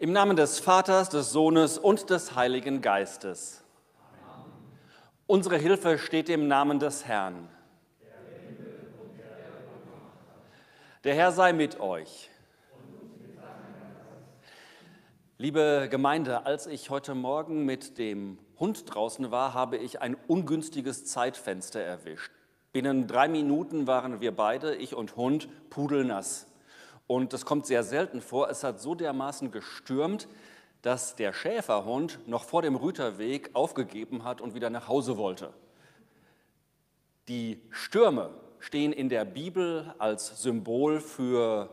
Im Namen des Vaters, des Sohnes und des Heiligen Geistes. Amen. Unsere Hilfe steht im Namen des Herrn. Der Herr sei mit euch. Liebe Gemeinde, als ich heute Morgen mit dem Hund draußen war, habe ich ein ungünstiges Zeitfenster erwischt. Binnen drei Minuten waren wir beide, ich und Hund, pudelnass. Und das kommt sehr selten vor. Es hat so dermaßen gestürmt, dass der Schäferhund noch vor dem Rüterweg aufgegeben hat und wieder nach Hause wollte. Die Stürme stehen in der Bibel als Symbol für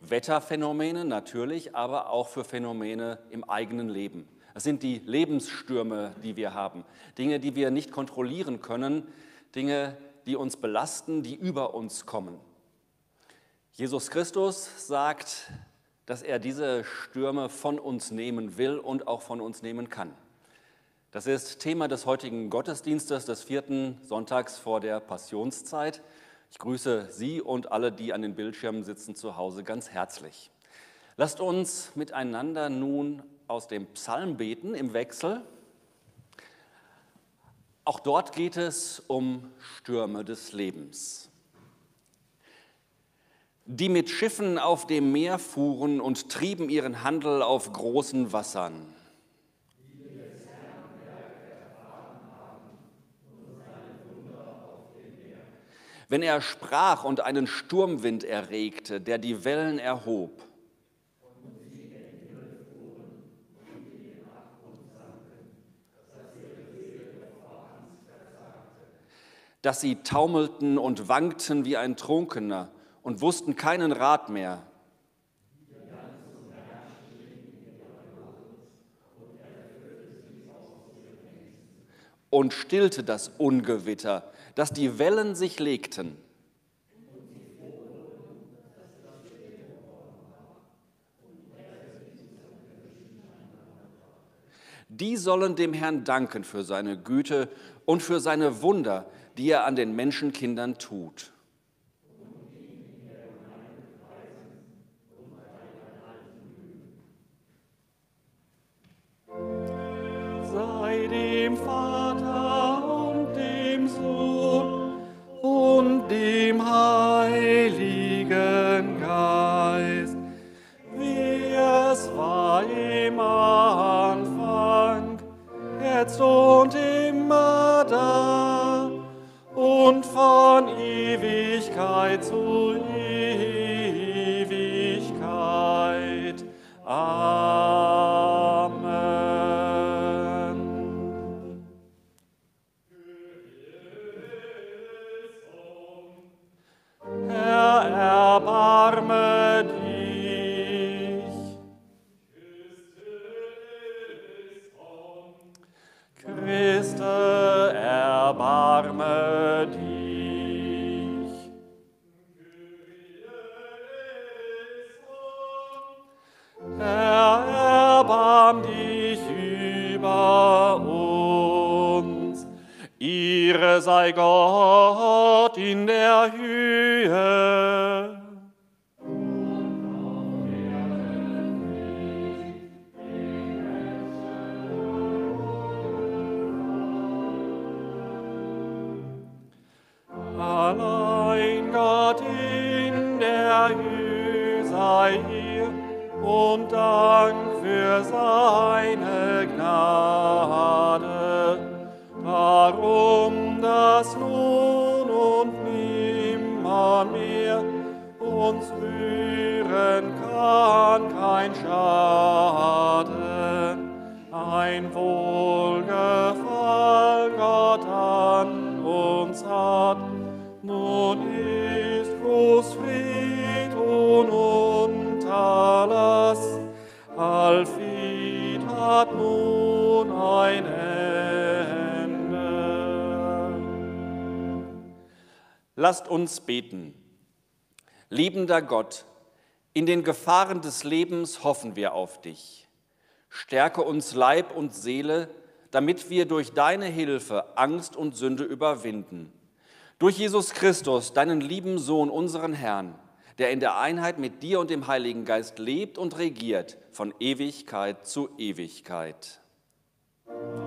Wetterphänomene natürlich, aber auch für Phänomene im eigenen Leben. Es sind die Lebensstürme, die wir haben, Dinge, die wir nicht kontrollieren können, Dinge, die uns belasten, die über uns kommen. Jesus Christus sagt, dass er diese Stürme von uns nehmen will und auch von uns nehmen kann. Das ist Thema des heutigen Gottesdienstes des vierten Sonntags vor der Passionszeit. Ich grüße Sie und alle, die an den Bildschirmen sitzen zu Hause, ganz herzlich. Lasst uns miteinander nun aus dem Psalm beten im Wechsel. Auch dort geht es um Stürme des Lebens. Die mit Schiffen auf dem Meer fuhren und trieben ihren Handel auf großen Wassern. Wenn er sprach und einen Sturmwind erregte, der die Wellen erhob. dass sie taumelten und wankten wie ein Trunkener und wussten keinen Rat mehr. Und stillte das Ungewitter, dass die Wellen sich legten. Die sollen dem Herrn danken für seine Güte und für seine Wunder, die er an den Menschenkindern tut. Dem Vater und dem Sohn und dem Heiligen Geist, wie es war im Anfang, jetzt und immer da und von Ewigkeit zu Ewigkeit. Amen. Lasst uns beten. Liebender Gott, in den Gefahren des Lebens hoffen wir auf dich. Stärke uns Leib und Seele, damit wir durch deine Hilfe Angst und Sünde überwinden. Durch Jesus Christus, deinen lieben Sohn, unseren Herrn, der in der Einheit mit dir und dem Heiligen Geist lebt und regiert von Ewigkeit zu Ewigkeit. Amen.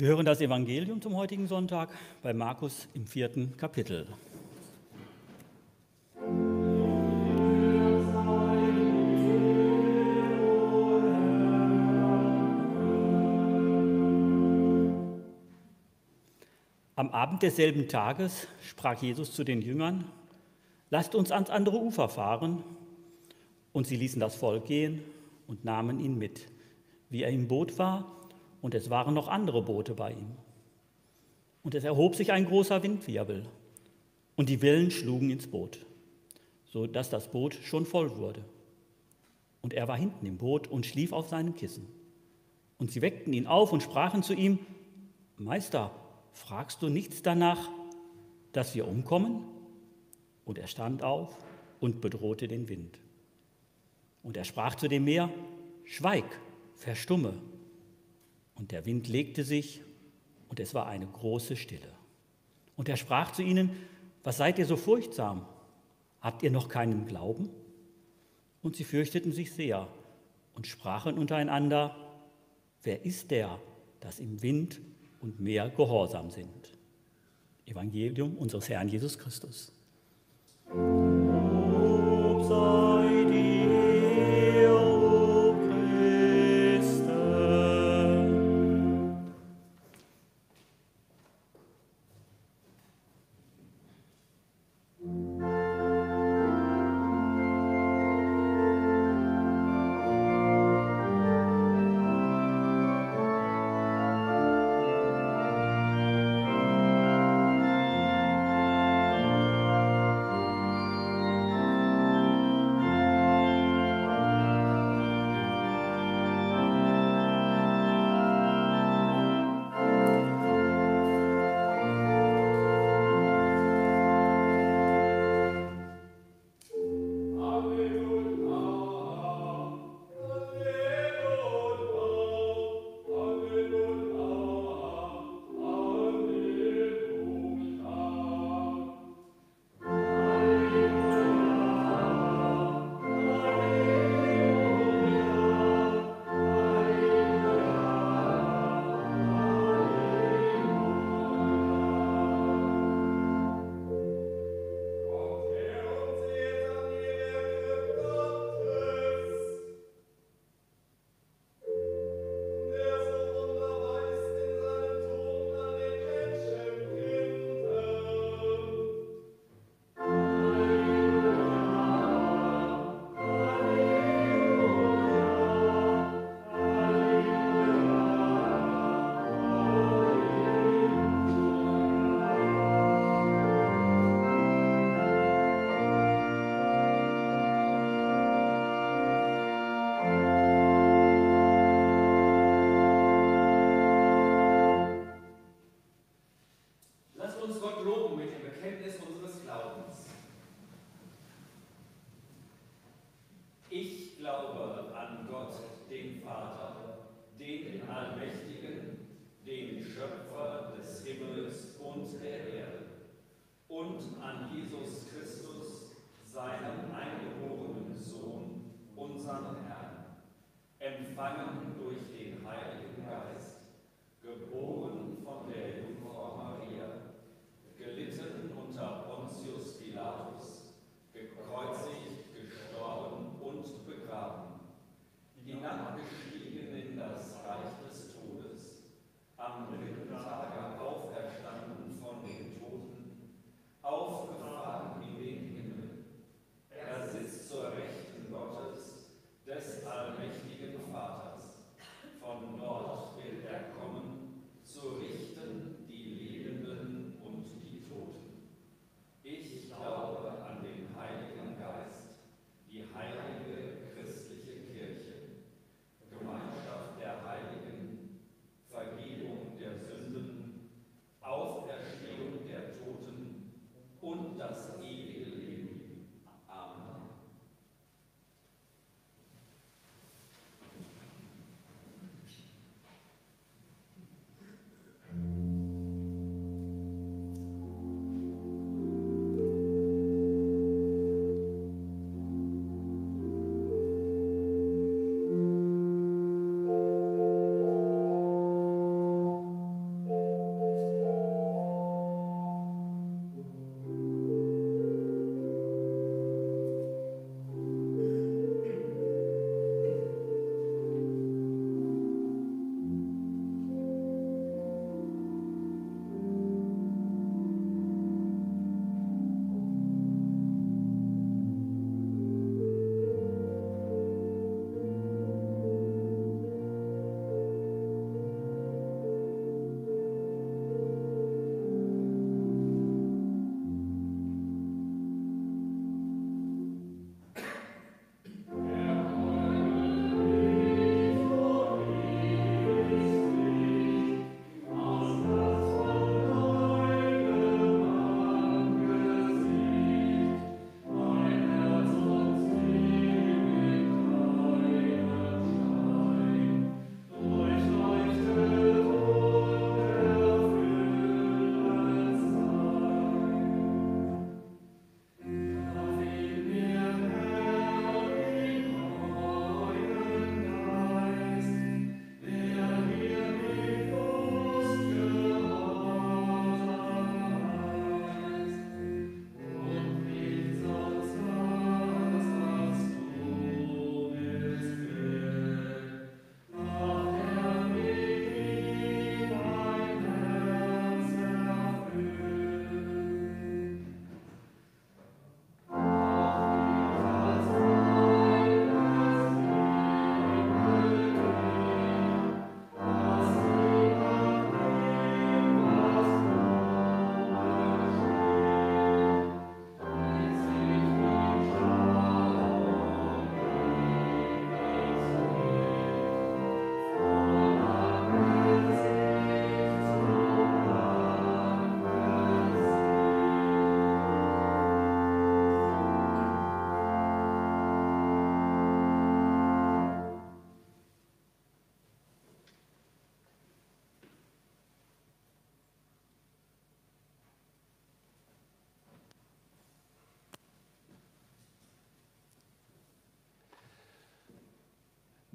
Wir hören das Evangelium zum heutigen Sonntag bei Markus im vierten Kapitel. Am Abend desselben Tages sprach Jesus zu den Jüngern, lasst uns ans andere Ufer fahren. Und sie ließen das Volk gehen und nahmen ihn mit. Wie er im Boot war, und es waren noch andere Boote bei ihm. Und es erhob sich ein großer Windwirbel, und die Wellen schlugen ins Boot, so dass das Boot schon voll wurde. Und er war hinten im Boot und schlief auf seinem Kissen. Und sie weckten ihn auf und sprachen zu ihm, Meister, fragst du nichts danach, dass wir umkommen? Und er stand auf und bedrohte den Wind. Und er sprach zu dem Meer, Schweig, verstumme. Und der Wind legte sich und es war eine große Stille. Und er sprach zu ihnen, was seid ihr so furchtsam? Habt ihr noch keinen Glauben? Und sie fürchteten sich sehr und sprachen untereinander, wer ist der, dass im Wind und Meer gehorsam sind? Evangelium unseres Herrn Jesus Christus. Lob Theologen mit dem Bekenntnis unseres Glaubens. Ich glaube an Gott, den Vater, den Allmächtigen, den Schöpfer des Himmels und der Erde, und an Jesus Christus, seinen eingeborenen Sohn, unseren Herrn, empfangen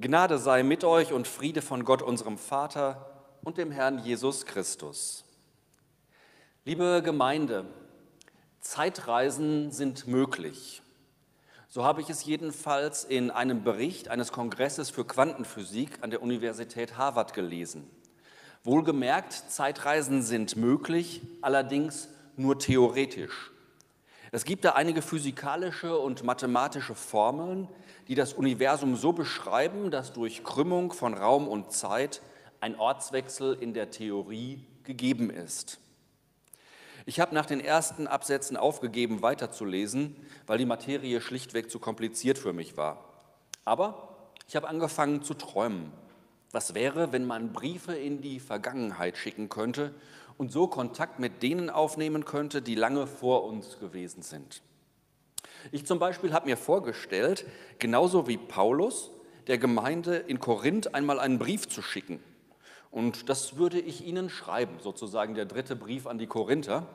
Gnade sei mit euch und Friede von Gott, unserem Vater und dem Herrn Jesus Christus. Liebe Gemeinde, Zeitreisen sind möglich. So habe ich es jedenfalls in einem Bericht eines Kongresses für Quantenphysik an der Universität Harvard gelesen. Wohlgemerkt, Zeitreisen sind möglich, allerdings nur theoretisch. Es gibt da einige physikalische und mathematische Formeln, die das Universum so beschreiben, dass durch Krümmung von Raum und Zeit ein Ortswechsel in der Theorie gegeben ist. Ich habe nach den ersten Absätzen aufgegeben, weiterzulesen, weil die Materie schlichtweg zu kompliziert für mich war. Aber ich habe angefangen zu träumen. Was wäre, wenn man Briefe in die Vergangenheit schicken könnte und so Kontakt mit denen aufnehmen könnte, die lange vor uns gewesen sind. Ich zum Beispiel habe mir vorgestellt, genauso wie Paulus, der Gemeinde in Korinth einmal einen Brief zu schicken. Und das würde ich Ihnen schreiben, sozusagen der dritte Brief an die Korinther.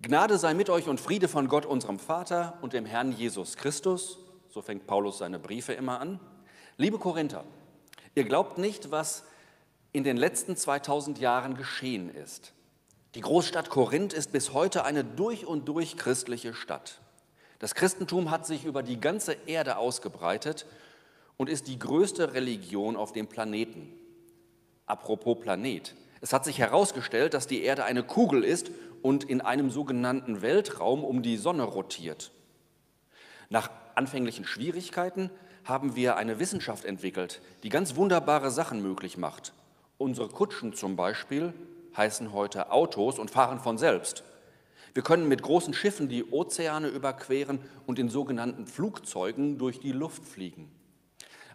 Gnade sei mit euch und Friede von Gott, unserem Vater und dem Herrn Jesus Christus. So fängt Paulus seine Briefe immer an. Liebe Korinther, ihr glaubt nicht, was in den letzten 2000 Jahren geschehen ist. Die Großstadt Korinth ist bis heute eine durch und durch christliche Stadt. Das Christentum hat sich über die ganze Erde ausgebreitet und ist die größte Religion auf dem Planeten. Apropos Planet. Es hat sich herausgestellt, dass die Erde eine Kugel ist und in einem sogenannten Weltraum um die Sonne rotiert. Nach anfänglichen Schwierigkeiten haben wir eine Wissenschaft entwickelt, die ganz wunderbare Sachen möglich macht. Unsere Kutschen zum Beispiel heißen heute Autos und fahren von selbst. Wir können mit großen Schiffen die Ozeane überqueren und in sogenannten Flugzeugen durch die Luft fliegen.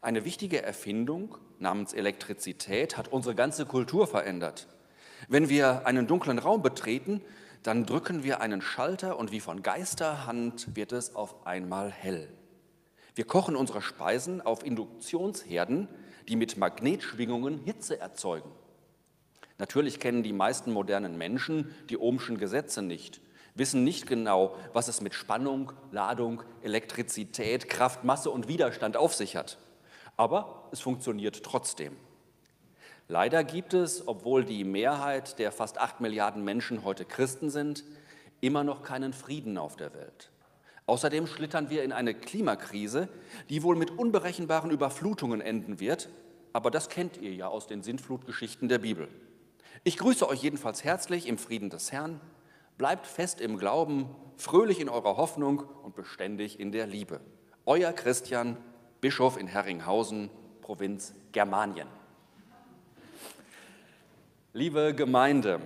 Eine wichtige Erfindung namens Elektrizität hat unsere ganze Kultur verändert. Wenn wir einen dunklen Raum betreten, dann drücken wir einen Schalter und wie von Geisterhand wird es auf einmal hell. Wir kochen unsere Speisen auf Induktionsherden, die mit Magnetschwingungen Hitze erzeugen. Natürlich kennen die meisten modernen Menschen die Ohmschen Gesetze nicht, wissen nicht genau, was es mit Spannung, Ladung, Elektrizität, Kraft, Masse und Widerstand auf sich hat. Aber es funktioniert trotzdem. Leider gibt es, obwohl die Mehrheit der fast acht Milliarden Menschen heute Christen sind, immer noch keinen Frieden auf der Welt. Außerdem schlittern wir in eine Klimakrise, die wohl mit unberechenbaren Überflutungen enden wird, aber das kennt ihr ja aus den Sintflutgeschichten der Bibel. Ich grüße euch jedenfalls herzlich im Frieden des Herrn. Bleibt fest im Glauben, fröhlich in eurer Hoffnung und beständig in der Liebe. Euer Christian, Bischof in Herringhausen, Provinz Germanien. Liebe Gemeinde,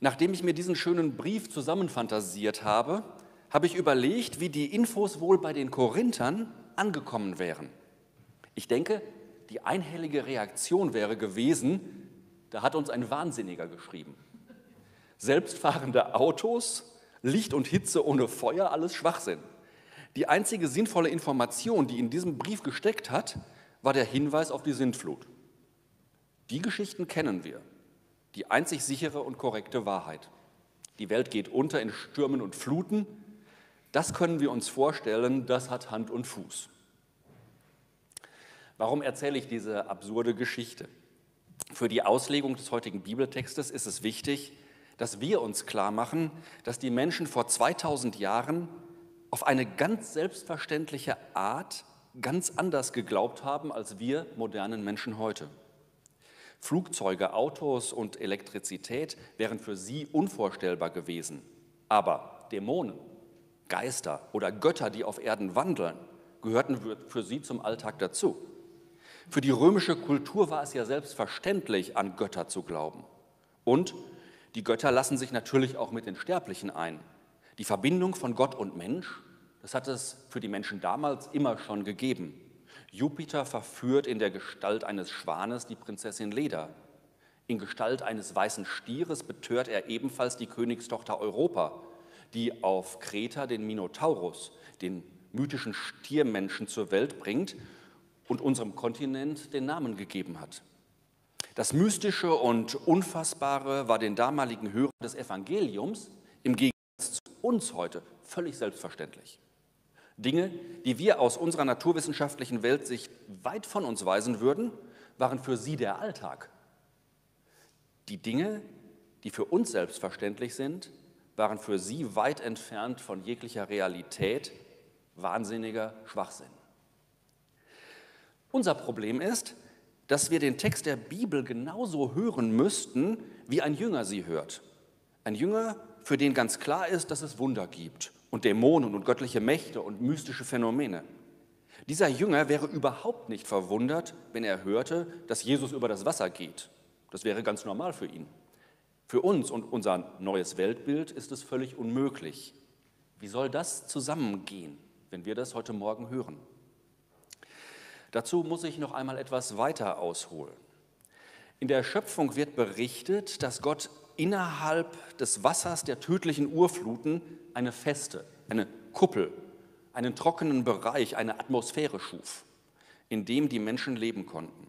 nachdem ich mir diesen schönen Brief zusammenfantasiert habe, habe ich überlegt, wie die Infos wohl bei den Korinthern angekommen wären. Ich denke, die einhellige Reaktion wäre gewesen, da hat uns ein Wahnsinniger geschrieben. Selbstfahrende Autos, Licht und Hitze ohne Feuer, alles Schwachsinn. Die einzige sinnvolle Information, die in diesem Brief gesteckt hat, war der Hinweis auf die Sintflut. Die Geschichten kennen wir. Die einzig sichere und korrekte Wahrheit. Die Welt geht unter in Stürmen und Fluten. Das können wir uns vorstellen, das hat Hand und Fuß. Warum erzähle ich diese absurde Geschichte? Für die Auslegung des heutigen Bibeltextes ist es wichtig, dass wir uns klar machen, dass die Menschen vor 2000 Jahren auf eine ganz selbstverständliche Art ganz anders geglaubt haben als wir modernen Menschen heute. Flugzeuge, Autos und Elektrizität wären für sie unvorstellbar gewesen. Aber Dämonen, Geister oder Götter, die auf Erden wandeln, gehörten für sie zum Alltag dazu. Für die römische Kultur war es ja selbstverständlich, an Götter zu glauben. Und die Götter lassen sich natürlich auch mit den Sterblichen ein. Die Verbindung von Gott und Mensch, das hat es für die Menschen damals immer schon gegeben. Jupiter verführt in der Gestalt eines Schwanes die Prinzessin Leda. In Gestalt eines weißen Stieres betört er ebenfalls die Königstochter Europa, die auf Kreta den Minotaurus, den mythischen Stiermenschen, zur Welt bringt und unserem Kontinent den Namen gegeben hat. Das Mystische und Unfassbare war den damaligen Hörern des Evangeliums im Gegensatz zu uns heute völlig selbstverständlich. Dinge, die wir aus unserer naturwissenschaftlichen Weltsicht weit von uns weisen würden, waren für sie der Alltag. Die Dinge, die für uns selbstverständlich sind, waren für sie weit entfernt von jeglicher Realität, wahnsinniger Schwachsinn. Unser Problem ist, dass wir den Text der Bibel genauso hören müssten, wie ein Jünger sie hört. Ein Jünger, für den ganz klar ist, dass es Wunder gibt und Dämonen und göttliche Mächte und mystische Phänomene. Dieser Jünger wäre überhaupt nicht verwundert, wenn er hörte, dass Jesus über das Wasser geht. Das wäre ganz normal für ihn. Für uns und unser neues Weltbild ist es völlig unmöglich. Wie soll das zusammengehen, wenn wir das heute Morgen hören? Dazu muss ich noch einmal etwas weiter ausholen. In der Schöpfung wird berichtet, dass Gott innerhalb des Wassers der tödlichen Urfluten eine Feste, eine Kuppel, einen trockenen Bereich, eine Atmosphäre schuf, in dem die Menschen leben konnten.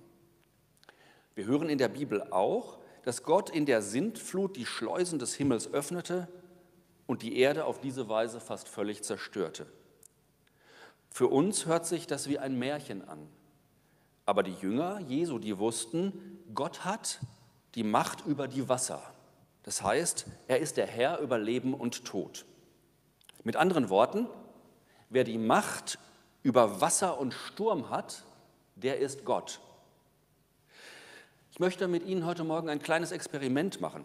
Wir hören in der Bibel auch, dass Gott in der Sintflut die Schleusen des Himmels öffnete und die Erde auf diese Weise fast völlig zerstörte. Für uns hört sich das wie ein Märchen an. Aber die Jünger Jesu, die wussten, Gott hat die Macht über die Wasser. Das heißt, er ist der Herr über Leben und Tod. Mit anderen Worten, wer die Macht über Wasser und Sturm hat, der ist Gott. Ich möchte mit Ihnen heute Morgen ein kleines Experiment machen.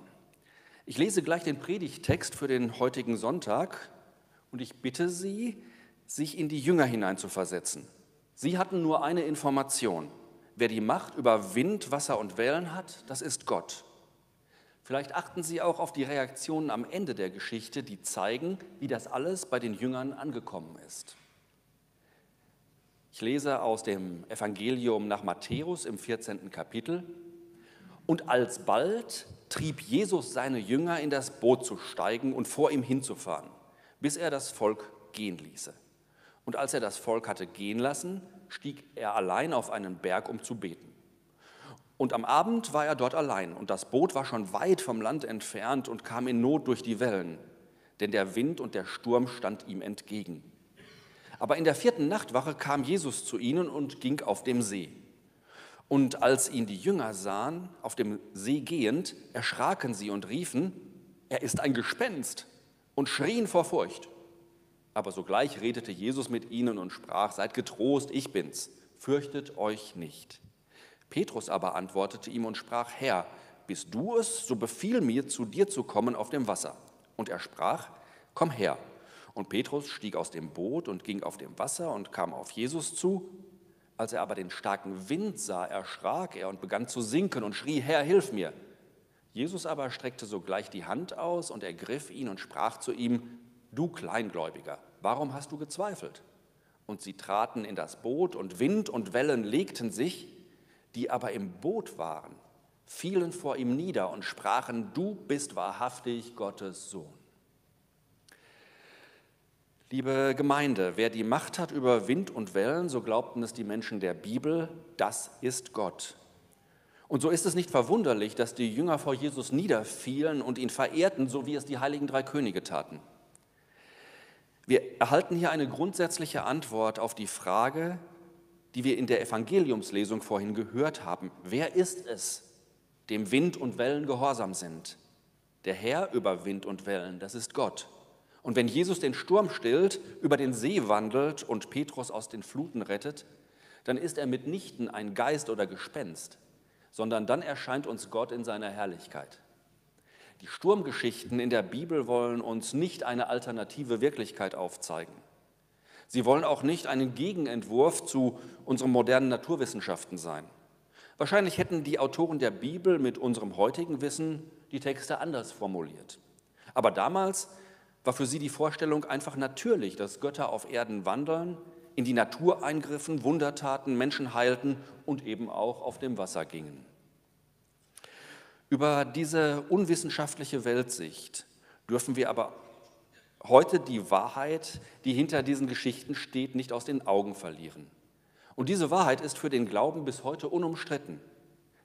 Ich lese gleich den Predigtext für den heutigen Sonntag und ich bitte Sie, sich in die Jünger hineinzuversetzen. Sie hatten nur eine Information. Wer die Macht über Wind, Wasser und Wellen hat, das ist Gott. Vielleicht achten Sie auch auf die Reaktionen am Ende der Geschichte, die zeigen, wie das alles bei den Jüngern angekommen ist. Ich lese aus dem Evangelium nach Matthäus im 14. Kapitel. Und alsbald trieb Jesus seine Jünger in das Boot zu steigen und vor ihm hinzufahren, bis er das Volk gehen ließe. Und als er das Volk hatte gehen lassen, stieg er allein auf einen Berg, um zu beten. Und am Abend war er dort allein, und das Boot war schon weit vom Land entfernt und kam in Not durch die Wellen, denn der Wind und der Sturm stand ihm entgegen. Aber in der vierten Nachtwache kam Jesus zu ihnen und ging auf dem See. Und als ihn die Jünger sahen, auf dem See gehend, erschraken sie und riefen, er ist ein Gespenst und schrien vor Furcht. Aber sogleich redete Jesus mit ihnen und sprach, seid getrost, ich bin's, fürchtet euch nicht. Petrus aber antwortete ihm und sprach, Herr, bist du es, so befiehl mir, zu dir zu kommen auf dem Wasser. Und er sprach, komm her. Und Petrus stieg aus dem Boot und ging auf dem Wasser und kam auf Jesus zu. Als er aber den starken Wind sah, erschrak er und begann zu sinken und schrie, Herr, hilf mir. Jesus aber streckte sogleich die Hand aus und ergriff ihn und sprach zu ihm, du Kleingläubiger, warum hast du gezweifelt? Und sie traten in das Boot und Wind und Wellen legten sich, die aber im Boot waren, fielen vor ihm nieder und sprachen, du bist wahrhaftig Gottes Sohn. Liebe Gemeinde, wer die Macht hat über Wind und Wellen, so glaubten es die Menschen der Bibel, das ist Gott. Und so ist es nicht verwunderlich, dass die Jünger vor Jesus niederfielen und ihn verehrten, so wie es die heiligen drei Könige taten. Wir erhalten hier eine grundsätzliche Antwort auf die Frage, die wir in der Evangeliumslesung vorhin gehört haben. Wer ist es, dem Wind und Wellen gehorsam sind? Der Herr über Wind und Wellen, das ist Gott. Und wenn Jesus den Sturm stillt, über den See wandelt und Petrus aus den Fluten rettet, dann ist er mitnichten ein Geist oder Gespenst, sondern dann erscheint uns Gott in seiner Herrlichkeit. Die Sturmgeschichten in der Bibel wollen uns nicht eine alternative Wirklichkeit aufzeigen. Sie wollen auch nicht einen Gegenentwurf zu unseren modernen Naturwissenschaften sein. Wahrscheinlich hätten die Autoren der Bibel mit unserem heutigen Wissen die Texte anders formuliert. Aber damals war für sie die Vorstellung einfach natürlich, dass Götter auf Erden wandeln, in die Natur eingriffen, Wunder taten, Menschen heilten und eben auch auf dem Wasser gingen. Über diese unwissenschaftliche Weltsicht dürfen wir aber heute die Wahrheit, die hinter diesen Geschichten steht, nicht aus den Augen verlieren. Und diese Wahrheit ist für den Glauben bis heute unumstritten.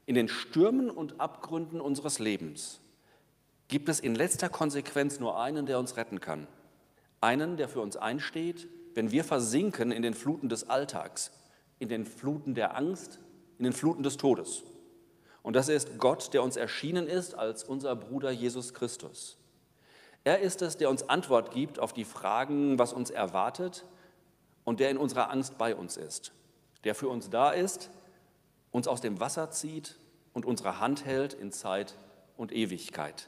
In den Stürmen und Abgründen unseres Lebens gibt es in letzter Konsequenz nur einen, der uns retten kann. Einen, der für uns einsteht wenn wir versinken in den Fluten des Alltags, in den Fluten der Angst, in den Fluten des Todes. Und das ist Gott, der uns erschienen ist als unser Bruder Jesus Christus. Er ist es, der uns Antwort gibt auf die Fragen, was uns erwartet und der in unserer Angst bei uns ist, der für uns da ist, uns aus dem Wasser zieht und unsere Hand hält in Zeit und Ewigkeit.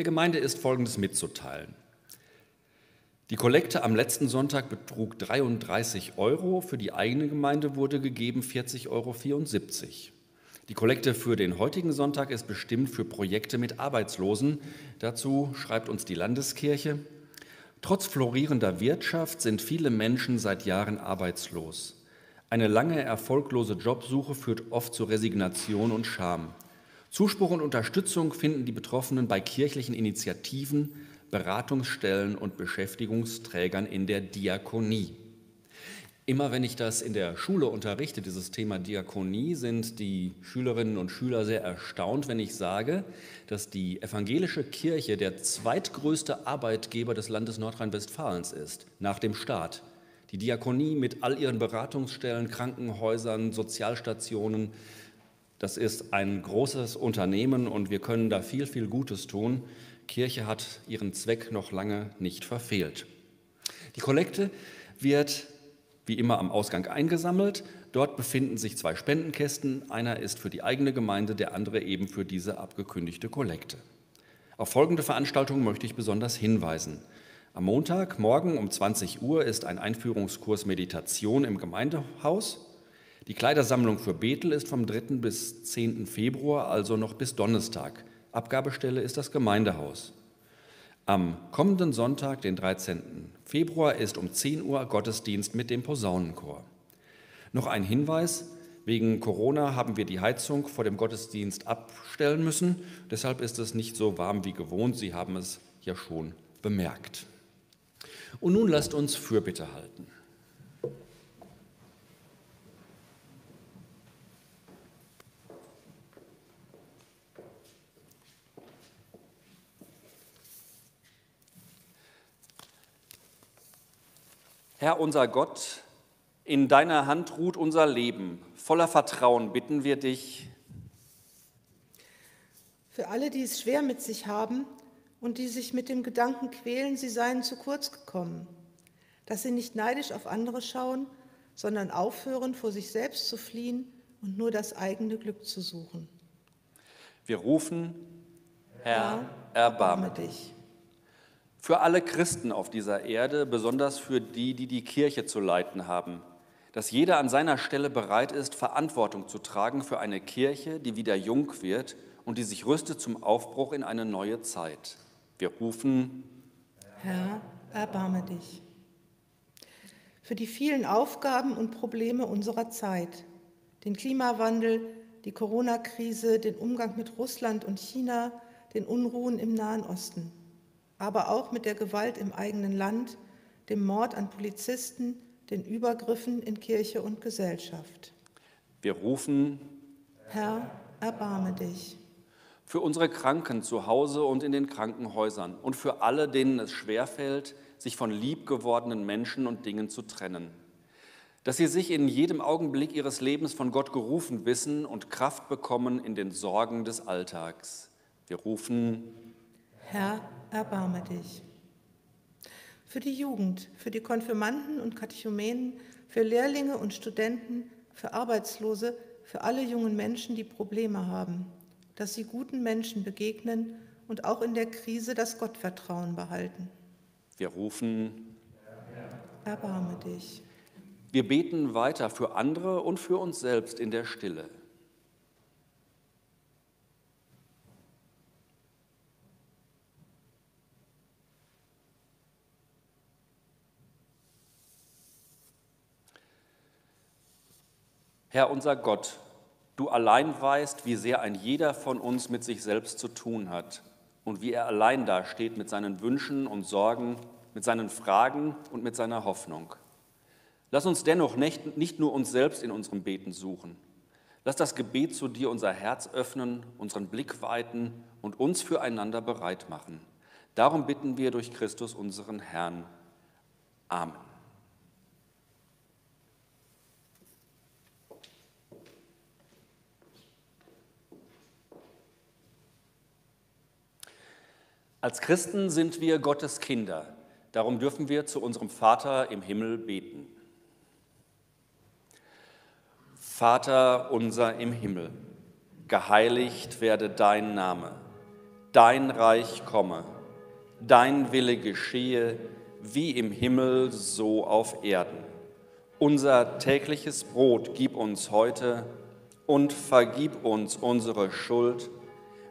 Der Gemeinde ist Folgendes mitzuteilen. Die Kollekte am letzten Sonntag betrug 33 Euro, für die eigene Gemeinde wurde gegeben 40,74 Euro. Die Kollekte für den heutigen Sonntag ist bestimmt für Projekte mit Arbeitslosen. Dazu schreibt uns die Landeskirche. Trotz florierender Wirtschaft sind viele Menschen seit Jahren arbeitslos. Eine lange erfolglose Jobsuche führt oft zu Resignation und Scham. Zuspruch und Unterstützung finden die Betroffenen bei kirchlichen Initiativen, Beratungsstellen und Beschäftigungsträgern in der Diakonie. Immer wenn ich das in der Schule unterrichte, dieses Thema Diakonie, sind die Schülerinnen und Schüler sehr erstaunt, wenn ich sage, dass die evangelische Kirche der zweitgrößte Arbeitgeber des Landes Nordrhein-Westfalens ist, nach dem Staat. Die Diakonie mit all ihren Beratungsstellen, Krankenhäusern, Sozialstationen, das ist ein großes Unternehmen und wir können da viel, viel Gutes tun. Kirche hat ihren Zweck noch lange nicht verfehlt. Die Kollekte wird wie immer am Ausgang eingesammelt. Dort befinden sich zwei Spendenkästen. Einer ist für die eigene Gemeinde, der andere eben für diese abgekündigte Kollekte. Auf folgende Veranstaltungen möchte ich besonders hinweisen. Am Montag, morgen um 20 Uhr, ist ein Einführungskurs Meditation im Gemeindehaus. Die Kleidersammlung für Bethel ist vom 3. bis 10. Februar, also noch bis Donnerstag. Abgabestelle ist das Gemeindehaus. Am kommenden Sonntag, den 13. Februar, ist um 10 Uhr Gottesdienst mit dem Posaunenchor. Noch ein Hinweis, wegen Corona haben wir die Heizung vor dem Gottesdienst abstellen müssen, deshalb ist es nicht so warm wie gewohnt, Sie haben es ja schon bemerkt. Und nun lasst uns Fürbitte halten. Herr unser Gott, in deiner Hand ruht unser Leben. Voller Vertrauen bitten wir dich. Für alle, die es schwer mit sich haben und die sich mit dem Gedanken quälen, sie seien zu kurz gekommen, dass sie nicht neidisch auf andere schauen, sondern aufhören, vor sich selbst zu fliehen und nur das eigene Glück zu suchen. Wir rufen, Herr, erbarme dich für alle Christen auf dieser Erde, besonders für die, die die Kirche zu leiten haben, dass jeder an seiner Stelle bereit ist, Verantwortung zu tragen für eine Kirche, die wieder jung wird und die sich rüstet zum Aufbruch in eine neue Zeit. Wir rufen, Herr, erbarme dich. Für die vielen Aufgaben und Probleme unserer Zeit, den Klimawandel, die Corona-Krise, den Umgang mit Russland und China, den Unruhen im Nahen Osten aber auch mit der Gewalt im eigenen Land, dem Mord an Polizisten, den Übergriffen in Kirche und Gesellschaft. Wir rufen, Herr, erbarme dich. Für unsere Kranken zu Hause und in den Krankenhäusern und für alle, denen es schwerfällt, sich von liebgewordenen Menschen und Dingen zu trennen. Dass sie sich in jedem Augenblick ihres Lebens von Gott gerufen wissen und Kraft bekommen in den Sorgen des Alltags. Wir rufen, Herr, erbarme dich. Für die Jugend, für die Konfirmanden und Katechumenen, für Lehrlinge und Studenten, für Arbeitslose, für alle jungen Menschen, die Probleme haben, dass sie guten Menschen begegnen und auch in der Krise das Gottvertrauen behalten. Wir rufen, erbarme dich. Wir beten weiter für andere und für uns selbst in der Stille. Herr unser Gott, du allein weißt, wie sehr ein jeder von uns mit sich selbst zu tun hat und wie er allein dasteht mit seinen Wünschen und Sorgen, mit seinen Fragen und mit seiner Hoffnung. Lass uns dennoch nicht, nicht nur uns selbst in unserem Beten suchen. Lass das Gebet zu dir unser Herz öffnen, unseren Blick weiten und uns füreinander bereit machen. Darum bitten wir durch Christus unseren Herrn. Amen. Als Christen sind wir Gottes Kinder. Darum dürfen wir zu unserem Vater im Himmel beten. Vater unser im Himmel, geheiligt werde dein Name, dein Reich komme, dein Wille geschehe, wie im Himmel so auf Erden. Unser tägliches Brot gib uns heute und vergib uns unsere Schuld,